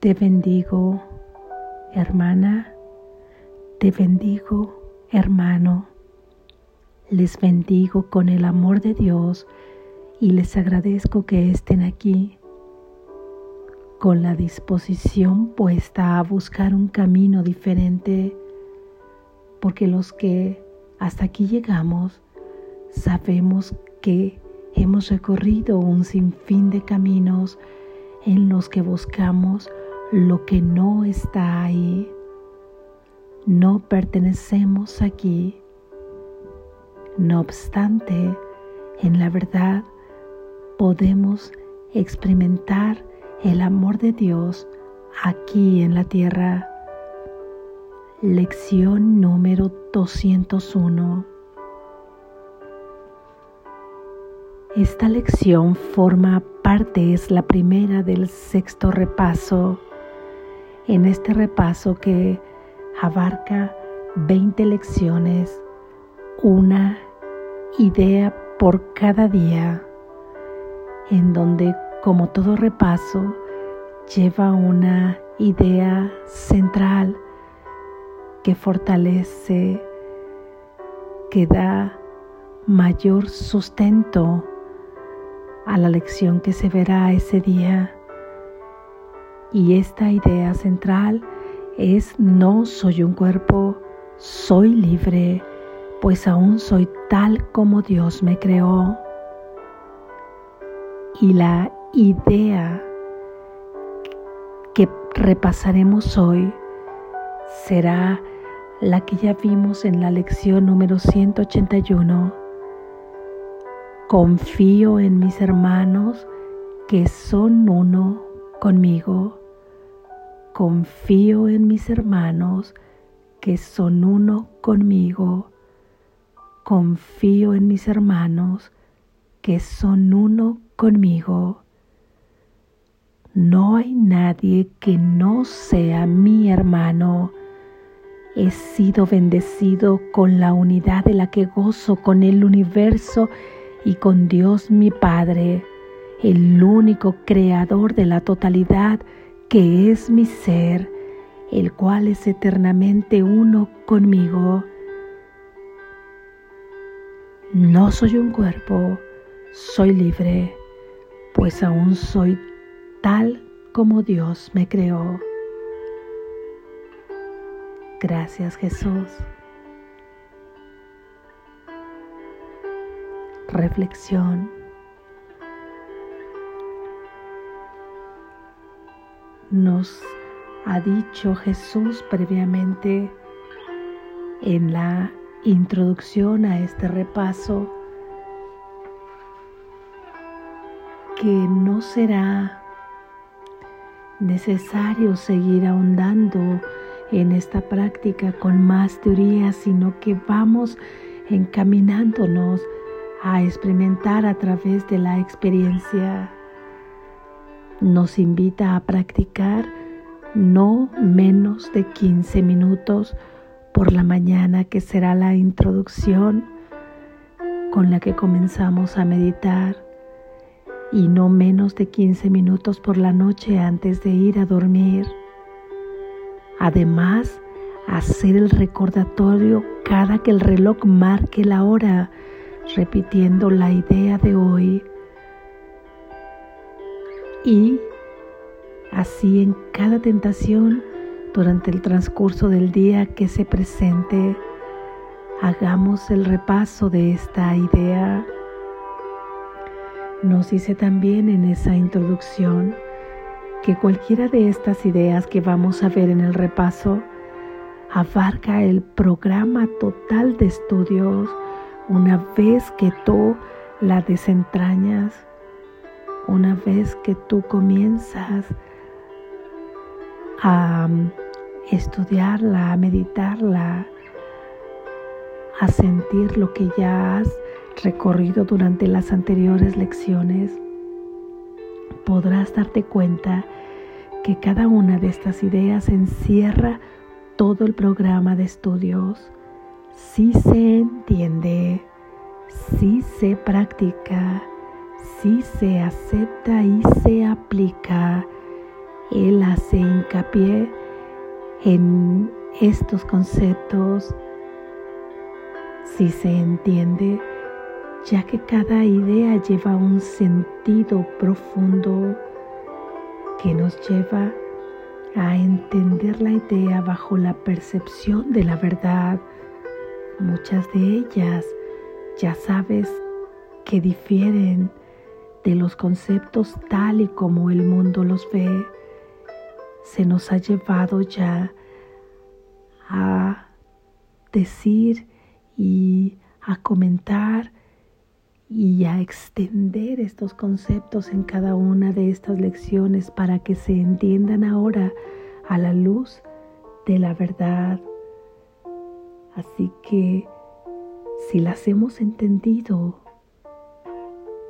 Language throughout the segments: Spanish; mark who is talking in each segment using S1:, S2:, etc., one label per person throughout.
S1: Te bendigo, hermana. Te bendigo, hermano. Les bendigo con el amor de Dios y les agradezco que estén aquí con la disposición puesta a buscar un camino diferente, porque los que hasta aquí llegamos sabemos que hemos recorrido un sinfín de caminos en los que buscamos lo que no está ahí. No pertenecemos aquí. No obstante, en la verdad podemos experimentar el amor de Dios aquí en la tierra. Lección número 201. Esta lección forma parte, es la primera del sexto repaso. En este repaso que abarca 20 lecciones, una idea por cada día, en donde como todo repaso lleva una idea central que fortalece, que da mayor sustento a la lección que se verá ese día. Y esta idea central es no soy un cuerpo, soy libre, pues aún soy tal como Dios me creó. Y la idea que repasaremos hoy será la que ya vimos en la lección número 181 Confío en mis hermanos que son uno conmigo. Confío en mis hermanos que son uno conmigo. Confío en mis hermanos que son uno conmigo. No hay nadie que no sea mi hermano. He sido bendecido con la unidad de la que gozo con el universo y con Dios mi Padre, el único creador de la totalidad que es mi ser, el cual es eternamente uno conmigo. No soy un cuerpo, soy libre, pues aún soy tal como Dios me creó. Gracias Jesús. reflexión. Nos ha dicho Jesús previamente en la introducción a este repaso que no será necesario seguir ahondando en esta práctica con más teoría, sino que vamos encaminándonos a experimentar a través de la experiencia. Nos invita a practicar no menos de 15 minutos por la mañana, que será la introducción con la que comenzamos a meditar, y no menos de 15 minutos por la noche antes de ir a dormir. Además, hacer el recordatorio cada que el reloj marque la hora repitiendo la idea de hoy y así en cada tentación durante el transcurso del día que se presente, hagamos el repaso de esta idea. Nos dice también en esa introducción que cualquiera de estas ideas que vamos a ver en el repaso abarca el programa total de estudios una vez que tú la desentrañas, una vez que tú comienzas a um, estudiarla, a meditarla, a sentir lo que ya has recorrido durante las anteriores lecciones, podrás darte cuenta que cada una de estas ideas encierra todo el programa de estudios. Si se entiende, si se practica, si se acepta y se aplica Él hace hincapié en estos conceptos si se entiende, ya que cada idea lleva un sentido profundo que nos lleva a entender la idea bajo la percepción de la verdad. Muchas de ellas ya sabes que difieren de los conceptos tal y como el mundo los ve. Se nos ha llevado ya a decir y a comentar y a extender estos conceptos en cada una de estas lecciones para que se entiendan ahora a la luz de la verdad. Así que si las hemos entendido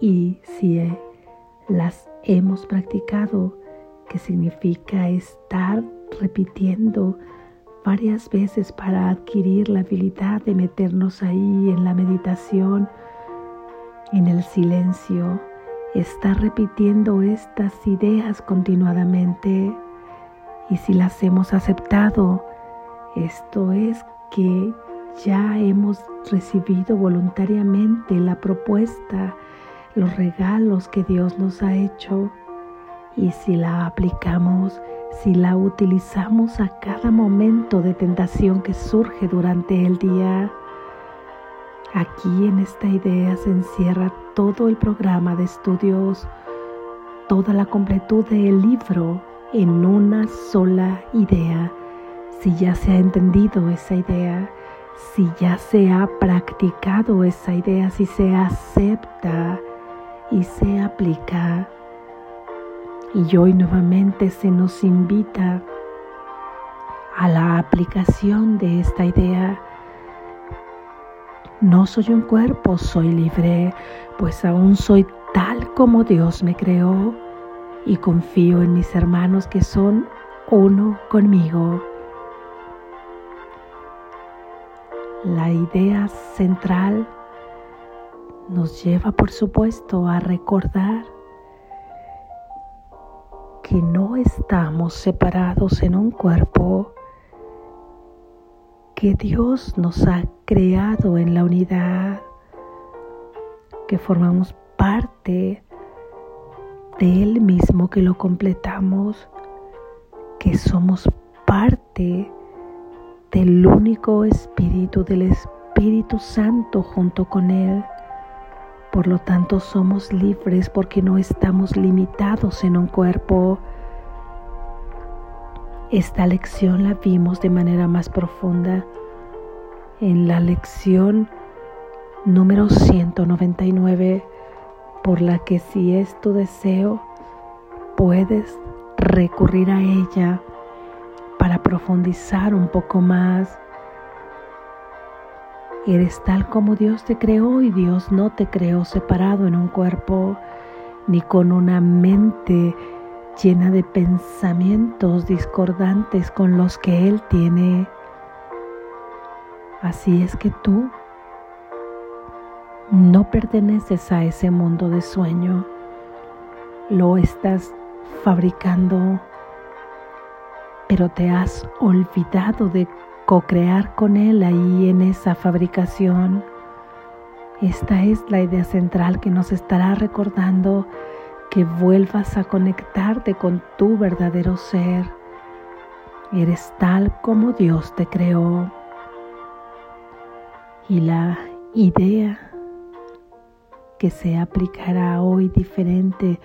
S1: y si las hemos practicado, que significa estar repitiendo varias veces para adquirir la habilidad de meternos ahí en la meditación, en el silencio, está repitiendo estas ideas continuadamente. Y si las hemos aceptado, esto es que ya hemos recibido voluntariamente la propuesta, los regalos que Dios nos ha hecho y si la aplicamos, si la utilizamos a cada momento de tentación que surge durante el día. Aquí en esta idea se encierra todo el programa de estudios, toda la completud del libro en una sola idea. Si ya se ha entendido esa idea, si ya se ha practicado esa idea, si se acepta y se aplica, y hoy nuevamente se nos invita a la aplicación de esta idea. No soy un cuerpo, soy libre, pues aún soy tal como Dios me creó y confío en mis hermanos que son uno conmigo. La idea central nos lleva, por supuesto, a recordar que no estamos separados en un cuerpo, que Dios nos ha creado en la unidad, que formamos parte de Él mismo, que lo completamos, que somos parte del único Espíritu, del Espíritu Santo junto con Él por lo tanto somos libres porque no estamos limitados en un cuerpo. Esta lección la vimos de manera más profunda en la lección número 199, por la que si es tu deseo, puedes recurrir a ella para profundizar un poco más Eres tal como Dios te creó y Dios no te creó separado en un cuerpo ni con una mente llena de pensamientos discordantes con los que Él tiene. Así es que tú no perteneces a ese mundo de sueño, lo estás fabricando, pero te has olvidado de co-crear con Él ahí en esa fabricación. Esta es la idea central que nos estará recordando que vuelvas a conectarte con tu verdadero ser. Eres tal como Dios te creó. Y la idea que se aplicará hoy diferente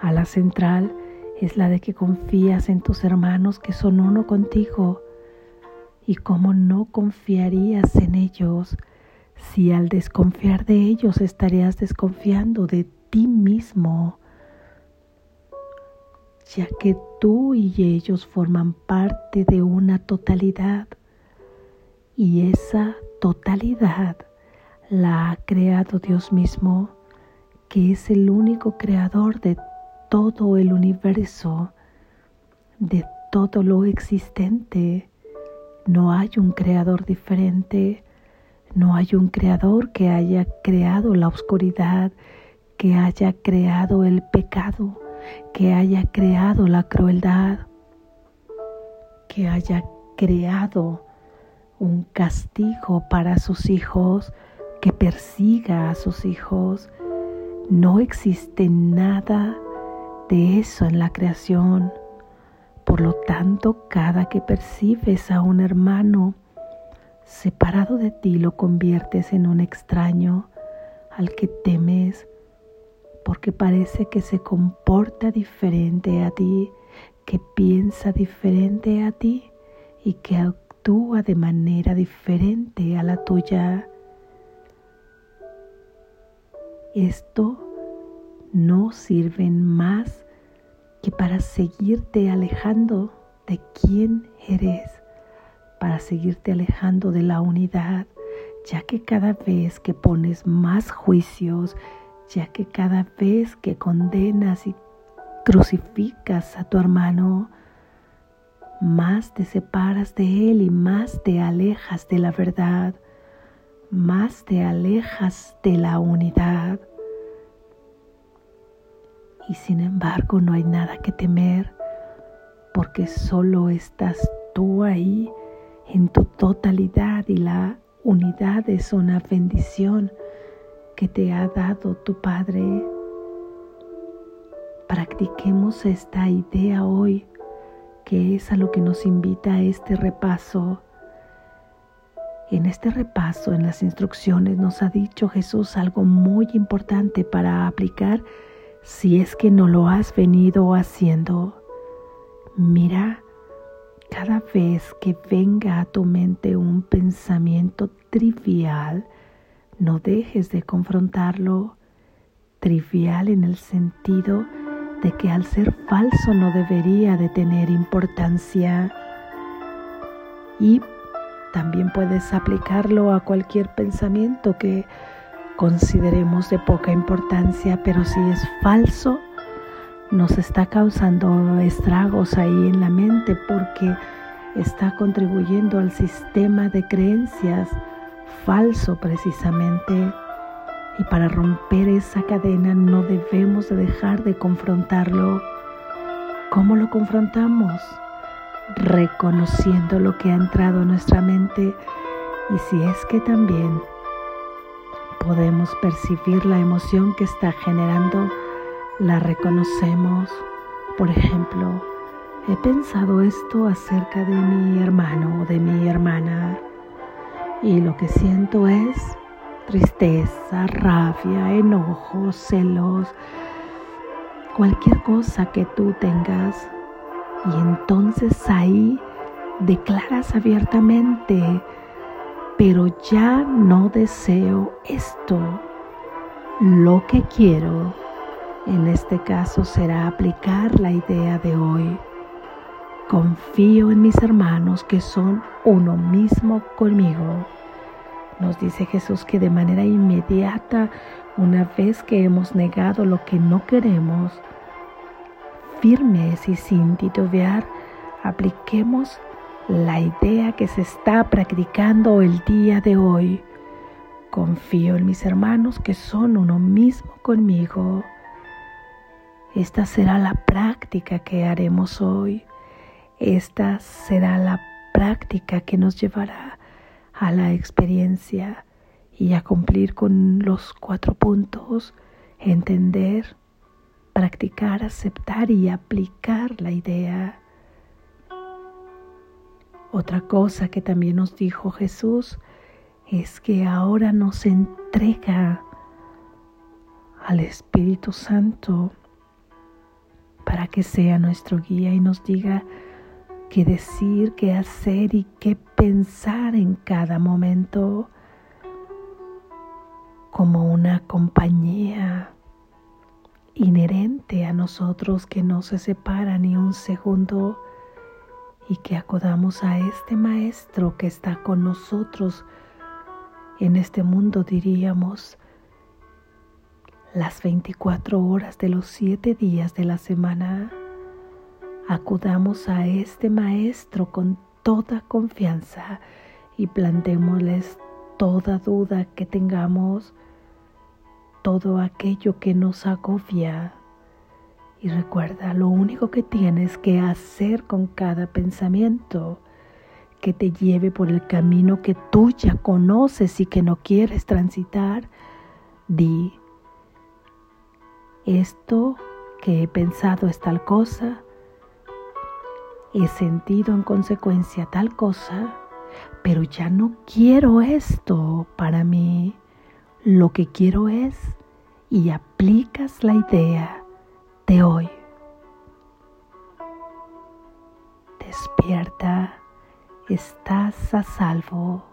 S1: a la central es la de que confías en tus hermanos que son uno contigo ¿Y cómo no confiarías en ellos si al desconfiar de ellos estarías desconfiando de ti mismo? Ya que tú y ellos forman parte de una totalidad. Y esa totalidad la ha creado Dios mismo, que es el único creador de todo el universo, de todo lo existente no hay un creador diferente, no hay un creador que haya creado la oscuridad, que haya creado el pecado, que haya creado la crueldad, que haya creado un castigo para sus hijos, que persiga a sus hijos. No existe nada de eso en la creación. Por lo tanto, cada que percibes a un hermano separado de ti, lo conviertes en un extraño al que temes porque parece que se comporta diferente a ti, que piensa diferente a ti y que actúa de manera diferente a la tuya. Esto no sirve más que para seguirte alejando de quién eres, para seguirte alejando de la unidad, ya que cada vez que pones más juicios, ya que cada vez que condenas y crucificas a tu hermano, más te separas de él y más te alejas de la verdad, más te alejas de la unidad. Y sin embargo no hay nada que temer porque solo estás tú ahí en tu totalidad y la unidad es una bendición que te ha dado tu Padre. Practiquemos esta idea hoy, que es a lo que nos invita este repaso. En este repaso, en las instrucciones, nos ha dicho Jesús algo muy importante para aplicar si es que no lo has venido haciendo. Mira, cada vez que venga a tu mente un pensamiento trivial, no dejes de confrontarlo, trivial en el sentido de que al ser falso no debería de tener importancia. Y también puedes aplicarlo a cualquier pensamiento que consideremos de poca importancia, pero si es falso, nos está causando estragos ahí en la mente porque está contribuyendo al sistema de creencias falso precisamente. Y para romper esa cadena no debemos de dejar de confrontarlo. ¿Cómo lo confrontamos? Reconociendo lo que ha entrado a nuestra mente y si es que también podemos percibir la emoción que está generando, la reconocemos. Por ejemplo, he pensado esto acerca de mi hermano o de mi hermana y lo que siento es tristeza, rabia, enojo, celos, cualquier cosa que tú tengas. Y entonces ahí declaras abiertamente, pero ya no deseo esto. Lo que quiero en este caso será aplicar la idea de hoy. Confío en mis hermanos que son uno mismo conmigo. Nos dice Jesús que de manera inmediata, una vez que hemos negado lo que no queremos, firmes y sin titubear, apliquemos la idea que se está practicando el día de hoy. Confío en mis hermanos que son uno mismo conmigo. Esta será la práctica que haremos hoy. Esta será la práctica que nos llevará a la experiencia y a cumplir con los cuatro puntos, entender, practicar, aceptar y aplicar la idea. Otra cosa que también nos dijo Jesús es que ahora nos entrega al Espíritu Santo para que sea nuestro guía y nos diga qué decir, qué hacer y qué pensar en cada momento como una compañía inherente a nosotros que no se separa ni un segundo y que acudamos a este Maestro que está con nosotros en este mundo, diríamos, las 24 horas de los siete días de la semana. Acudamos a este Maestro con toda confianza y plantémosles toda duda que tengamos, todo aquello que nos agobia Y recuerda, lo único que tienes que hacer con cada pensamiento que te lleve por el camino que tú ya conoces y que no quieres transitar, di, esto que he pensado es tal cosa, he sentido en consecuencia tal cosa, pero ya no quiero esto para mí. Lo que quiero es, y aplicas la idea de hoy. Despierta, estás a salvo.